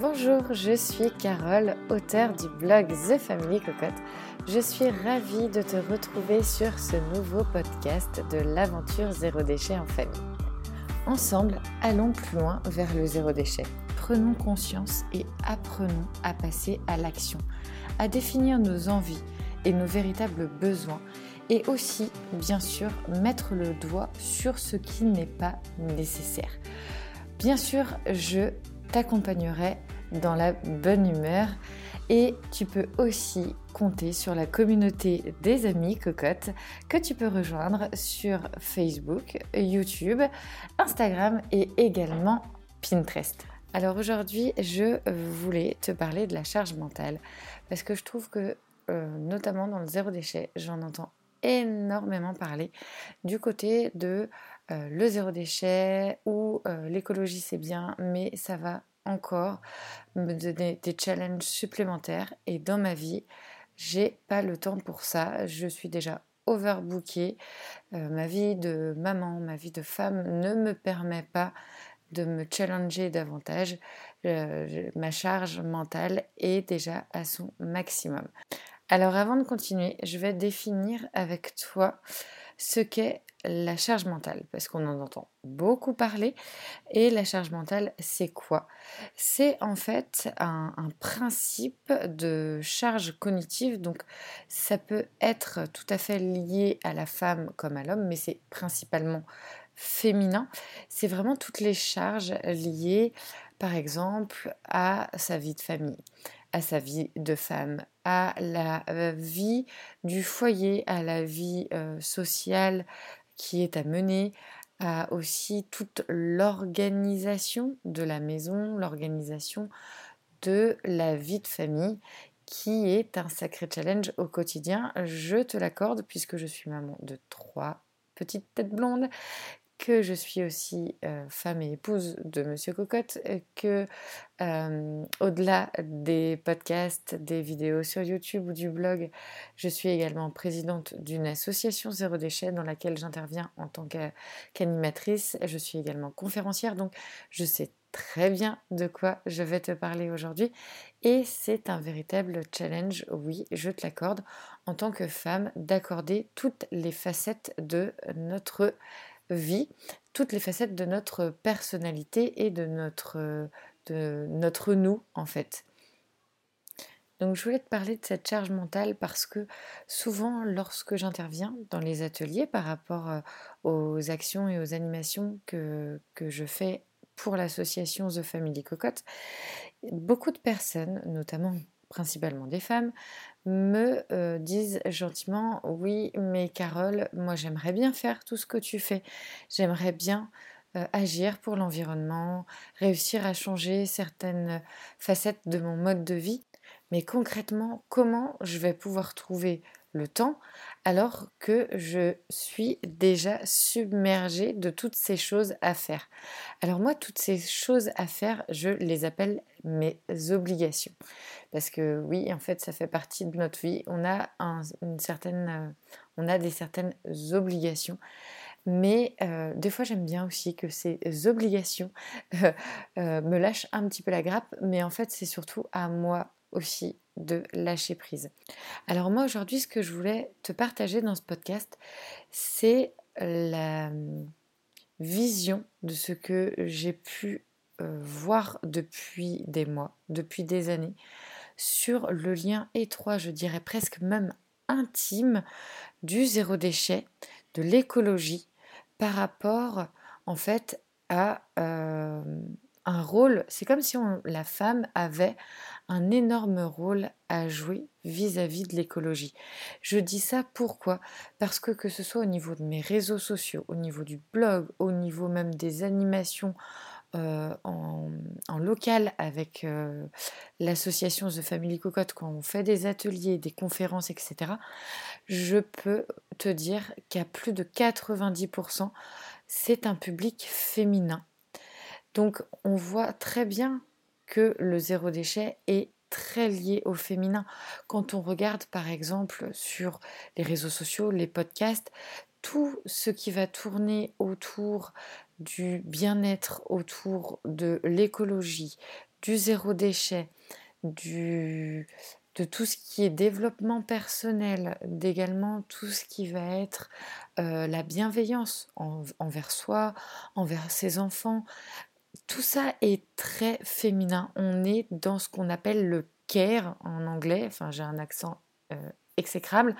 Bonjour, je suis Carole, auteure du blog The Family Cocotte. Je suis ravie de te retrouver sur ce nouveau podcast de l'aventure zéro déchet en famille. Ensemble, allons plus loin vers le zéro déchet. Prenons conscience et apprenons à passer à l'action, à définir nos envies et nos véritables besoins et aussi, bien sûr, mettre le doigt sur ce qui n'est pas nécessaire. Bien sûr, je t'accompagnerai dans la bonne humeur et tu peux aussi compter sur la communauté des amis cocottes que tu peux rejoindre sur Facebook, YouTube, Instagram et également Pinterest. Alors aujourd'hui, je voulais te parler de la charge mentale parce que je trouve que euh, notamment dans le zéro déchet, j'en entends énormément parler du côté de euh, le zéro déchet ou euh, l'écologie c'est bien, mais ça va encore me donner des challenges supplémentaires et dans ma vie, j'ai pas le temps pour ça. Je suis déjà overbookée. Euh, ma vie de maman, ma vie de femme ne me permet pas de me challenger davantage. ma charge mentale est déjà à son maximum. Alors avant de continuer, je vais définir avec toi ce qu'est la charge mentale, parce qu'on en entend beaucoup parler. Et la charge mentale, c'est quoi? C'est en fait un, principe de charge cognitive. Donc ça peut être tout à fait lié à la femme comme à l'homme, mais c'est principalement féminin. C'est vraiment toutes les charges liées, par exemple, à sa vie de famille, à sa vie de femme, à la vie du foyer, à la vie euh, sociale qui est à mener, à aussi toute l'organisation de la maison, l'organisation de la vie de famille qui est un sacré challenge au quotidien. Je te l'accorde puisque je suis maman de trois petites têtes blondes que je suis aussi femme et épouse de Monsieur Cocotte, que au-delà des podcasts, des vidéos sur YouTube ou du blog, je suis également présidente d'une association Zéro Déchet dans laquelle j'interviens en tant qu'animatrice. Je suis également conférencière, donc je sais très bien de quoi je vais te parler aujourd'hui et c'est un véritable challenge, oui, je te l'accorde, en tant que femme, d'accorder toutes les facettes de notre vie toutes les facettes de notre personnalité et de notre, de notre nous en fait. Donc je voulais te parler de cette charge mentale parce que souvent lorsque j'interviens dans les ateliers par rapport euh, aux actions et aux animations que, que je fais pour l'association The Family Cocotte, beaucoup de personnes, notamment principalement des femmes, me euh, disent gentiment oui mais Carole moi j'aimerais bien faire tout ce que tu fais. J'aimerais bien euh, agir pour l'environnement réussir à changer certaines facettes de mon mode de vie. Mais concrètement comment je vais pouvoir trouver le temps alors que je suis déjà submergée de toutes ces choses à faire. Alors moi, toutes ces choses à faire, je les appelle mes obligations. Parce que oui, en fait, ça fait partie de notre vie. On a, une certaine, euh, on a des certaines obligations. Mais euh, des fois, j'aime bien aussi que ces obligations euh, me lâchent un petit peu la grappe. Mais en fait, c'est surtout à moi aussi de lâcher prise. Alors moi aujourd'hui ce que je voulais te partager dans ce podcast c'est la hum, vision de ce que j'ai pu euh, voir depuis des mois, depuis des années, sur le lien étroit, je dirais presque même intime, du zéro déchet, de l'écologie, par rapport en fait à euh, un rôle, c'est comme si la femme avait un énorme rôle à jouer vis-à-vis de l'écologie. Je dis ça pourquoi? Parce que que ce soit au niveau de mes réseaux sociaux, au niveau du blog, au niveau même des animations euh, en, local avec euh, l'association The Family Cocotte, quand on fait des ateliers, des conférences, etc., je peux te dire qu'à plus de 90%, c'est un public féminin donc on voit très bien que le zéro déchet est très lié au féminin. Quand on regarde par exemple sur les réseaux sociaux, les podcasts, tout ce qui va tourner autour du bien-être, autour de l'écologie, du zéro déchet, du, de tout ce qui est développement personnel, d'également tout ce qui va être euh, la bienveillance envers soi, envers ses enfants. Tout ça est très féminin. On est dans ce qu'on appelle le care en anglais. Enfin, j'ai un accent euh, exécrable,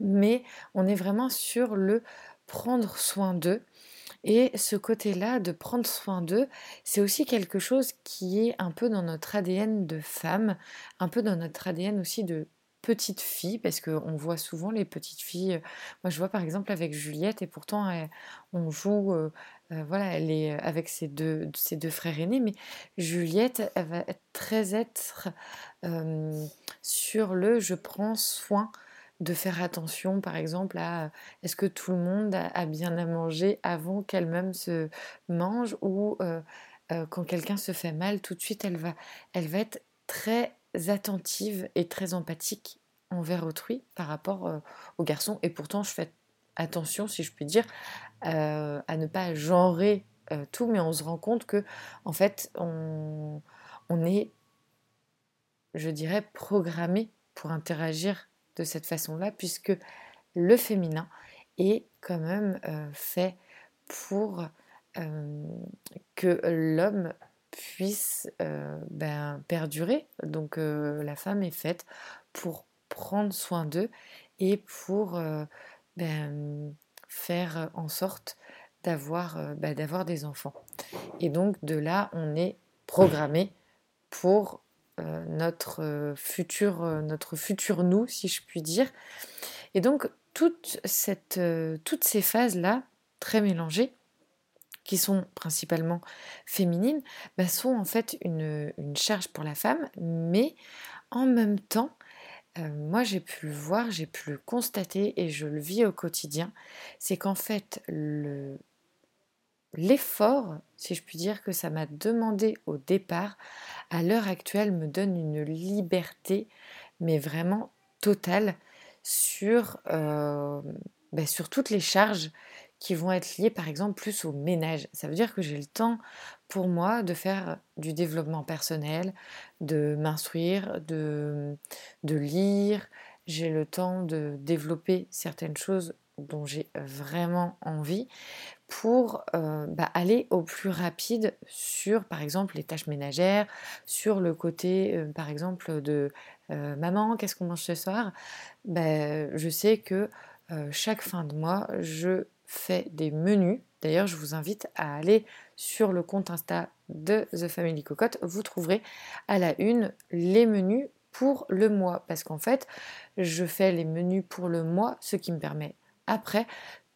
mais on est vraiment sur le prendre soin d'eux. Et ce côté-là de prendre soin d'eux, c'est aussi quelque chose qui est un peu dans notre ADN de femme, un peu dans notre ADN aussi de petite fille, parce qu'on voit souvent les petites filles. Moi, je vois par exemple avec Juliette, et pourtant on joue, euh, voilà, elle est avec ses deux, ses deux frères aînés, mais Juliette, elle va très être sur le je prends soin de faire attention, par exemple, à est-ce que tout le monde a, bien à manger avant qu'elle-même se mange ou quand quelqu'un se fait mal, tout de suite, elle va, elle va être très attentive et très empathique envers autrui par rapport euh, aux garçons. Et pourtant, je fais attention, si je puis dire, à ne pas genrer tout, mais on se rend compte que, en fait, on, on est, je dirais, programmé pour interagir de cette façon-là, puisque le féminin est quand même euh, fait pour euh, que l'homme puisse euh, ben, perdurer. Donc la femme est faite pour prendre soin d'eux et pour ben, faire en sorte d'avoir ben, d'avoir des enfants. Et donc de là, on est programmé pour euh, notre, euh, futur, euh, notre futur nous, si je puis dire. Et donc, toute cette, toutes ces phases-là, très mélangées, qui sont principalement féminines, bah, sont en fait une, charge pour la femme, mais en même temps, moi j'ai pu le voir, j'ai pu le constater et je le vis au quotidien, c'est qu'en fait le, l'effort, si je puis dire, que ça m'a demandé au départ, à l'heure actuelle, me donne une liberté, mais vraiment totale, sur, euh, ben, sur toutes les charges qui vont être liées, par exemple, plus au ménage. Ça veut dire que j'ai le temps pour moi de faire du développement personnel, de m'instruire, de, de lire. J'ai le temps de développer certaines choses dont j'ai vraiment envie pour euh, bah, aller au plus rapide sur, par exemple, les tâches ménagères, sur le côté, euh, par exemple, de euh, maman, qu'est-ce qu'on mange ce soir? Bah, Je sais que chaque fin de mois, je fais des menus. D'ailleurs, je vous invite à aller sur le compte Insta de The Family Cocotte. Vous trouverez à la une les menus pour le mois. Parce qu'en fait, je fais les menus pour le mois, ce qui me permet après,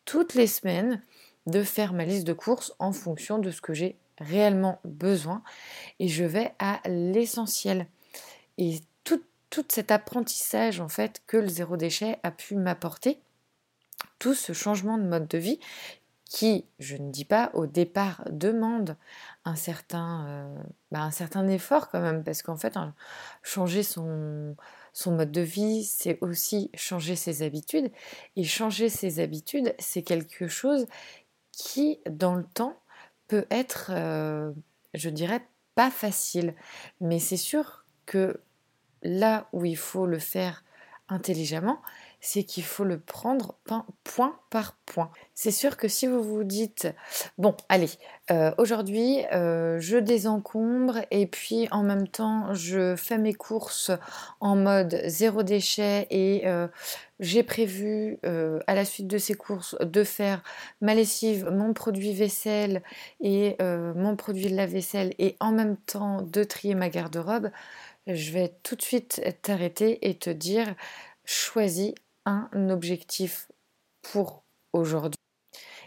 toutes les semaines, de faire ma liste de courses en fonction de ce que j'ai réellement besoin et je vais à l'essentiel. Et tout, tout cet apprentissage en fait que le zéro déchet a pu m'apporter, tout ce changement de mode de vie qui, je ne dis pas au départ, demande un certain, euh, bah, effort quand même, parce qu'en fait, changer son, son mode de vie, c'est aussi changer ses habitudes. Et changer ses habitudes, c'est quelque chose qui, dans le temps, peut être, euh, je dirais, pas facile. Mais c'est sûr que là où il faut le faire intelligemment, c'est qu'il faut le prendre point par point. C'est sûr que si vous vous dites, bon, allez, euh, aujourd'hui, euh, je désencombre et puis en même temps, je fais mes courses en mode zéro déchet et euh, j'ai prévu à la suite de ces courses de faire ma lessive, mon produit vaisselle et mon produit de la vaisselle et en même temps de trier ma garde-robe, je vais tout de suite t'arrêter et te dire choisis objectif pour aujourd'hui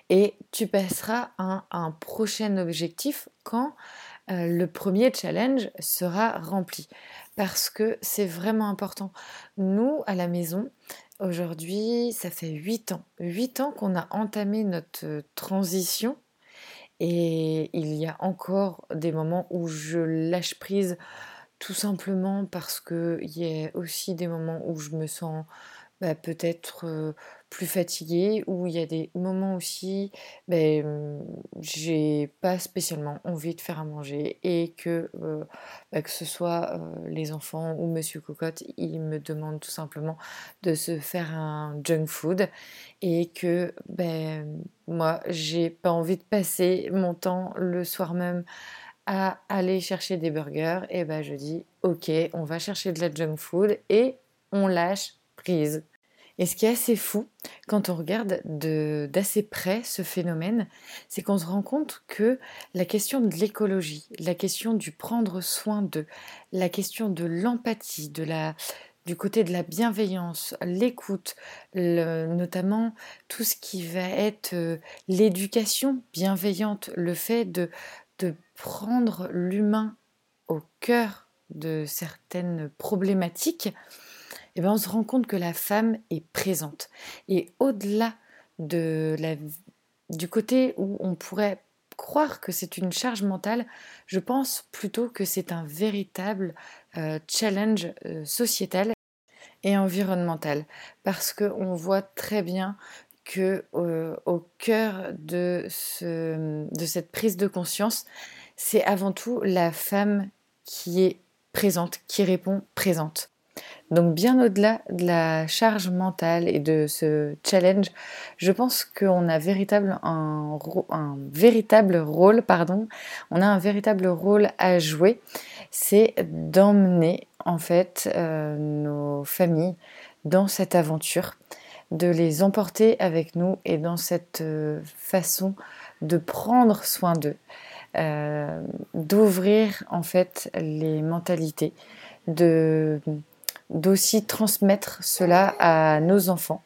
et tu passeras à un, prochain objectif quand euh, le premier challenge sera rempli. Parce que c'est vraiment important. Nous, à la maison, aujourd'hui, ça fait 8 ans. 8 ans qu'on a entamé notre transition. Et il y a encore des moments où je lâche prise tout simplement parce qu'il y a aussi des moments où je me sens bah, peut-être plus fatiguée, où il y a des moments aussi, j'ai pas spécialement envie de faire à manger et que, bah, que ce soit les enfants ou Monsieur Cocotte, ils me demandent tout simplement de se faire un junk food et que ben, moi, j'ai pas envie de passer mon temps le soir même à aller chercher des burgers, et ben je dis ok, on va chercher de la junk food et on lâche prise. Et ce qui est assez fou, quand on regarde d'assez près ce phénomène, c'est qu'on se rend compte que la question de l'écologie, la question du prendre soin de, la question de l'empathie, de la, du côté de la bienveillance, l'écoute, notamment tout ce qui va être euh, l'éducation bienveillante, le fait de, de prendre l'humain au cœur de certaines problématiques, eh ben, on se rend compte que la femme est présente. Et au-delà du côté où on pourrait croire que c'est une charge mentale, je pense plutôt que c'est un véritable euh, challenge euh, sociétal et environnemental. Parce qu'on voit très bien que euh, au cœur de, de cette prise de conscience, c'est avant tout la femme qui est présente, qui répond présente. Donc bien au-delà de la charge mentale et de ce challenge, je pense qu'on a véritable un, véritable rôle, pardon, on a un véritable rôle à jouer, c'est d'emmener en fait euh, nos familles dans cette aventure, de les emporter avec nous et dans cette euh, façon de prendre soin d'eux, euh, d'ouvrir en fait les mentalités, de d'aussi transmettre cela à nos enfants.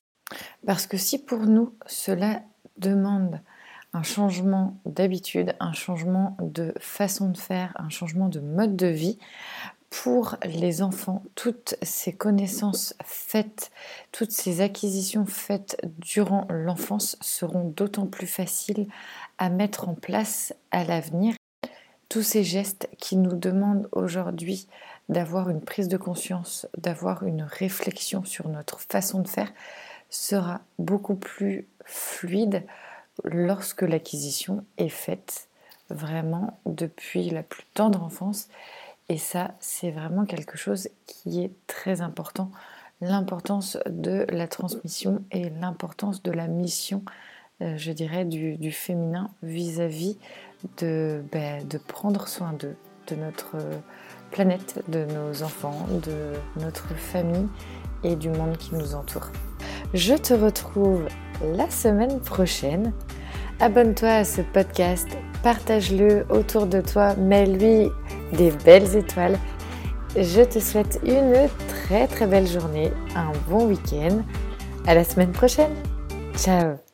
Parce que si pour nous, cela demande un changement d'habitude, un changement de façon de faire, un changement de mode de vie, pour les enfants, toutes ces connaissances faites, toutes ces acquisitions faites durant l'enfance seront d'autant plus faciles à mettre en place à l'avenir. Tous ces gestes qui nous demandent aujourd'hui d'avoir une prise de conscience, d'avoir une réflexion sur notre façon de faire, sera beaucoup plus fluide lorsque l'acquisition est faite vraiment depuis la plus tendre enfance. Et ça, c'est vraiment quelque chose qui est très important. L'importance de la transmission et l'importance de la mission, euh, je dirais, du, féminin vis-à-vis de, ben, de prendre soin d'eux, de notre planète, de nos enfants, de notre famille et du monde qui nous entoure. Je te retrouve la semaine prochaine. Abonne-toi à ce podcast, partage-le autour de toi, mets-lui des belles étoiles. Je te souhaite une très très belle journée, un bon week-end. À la semaine prochaine. Ciao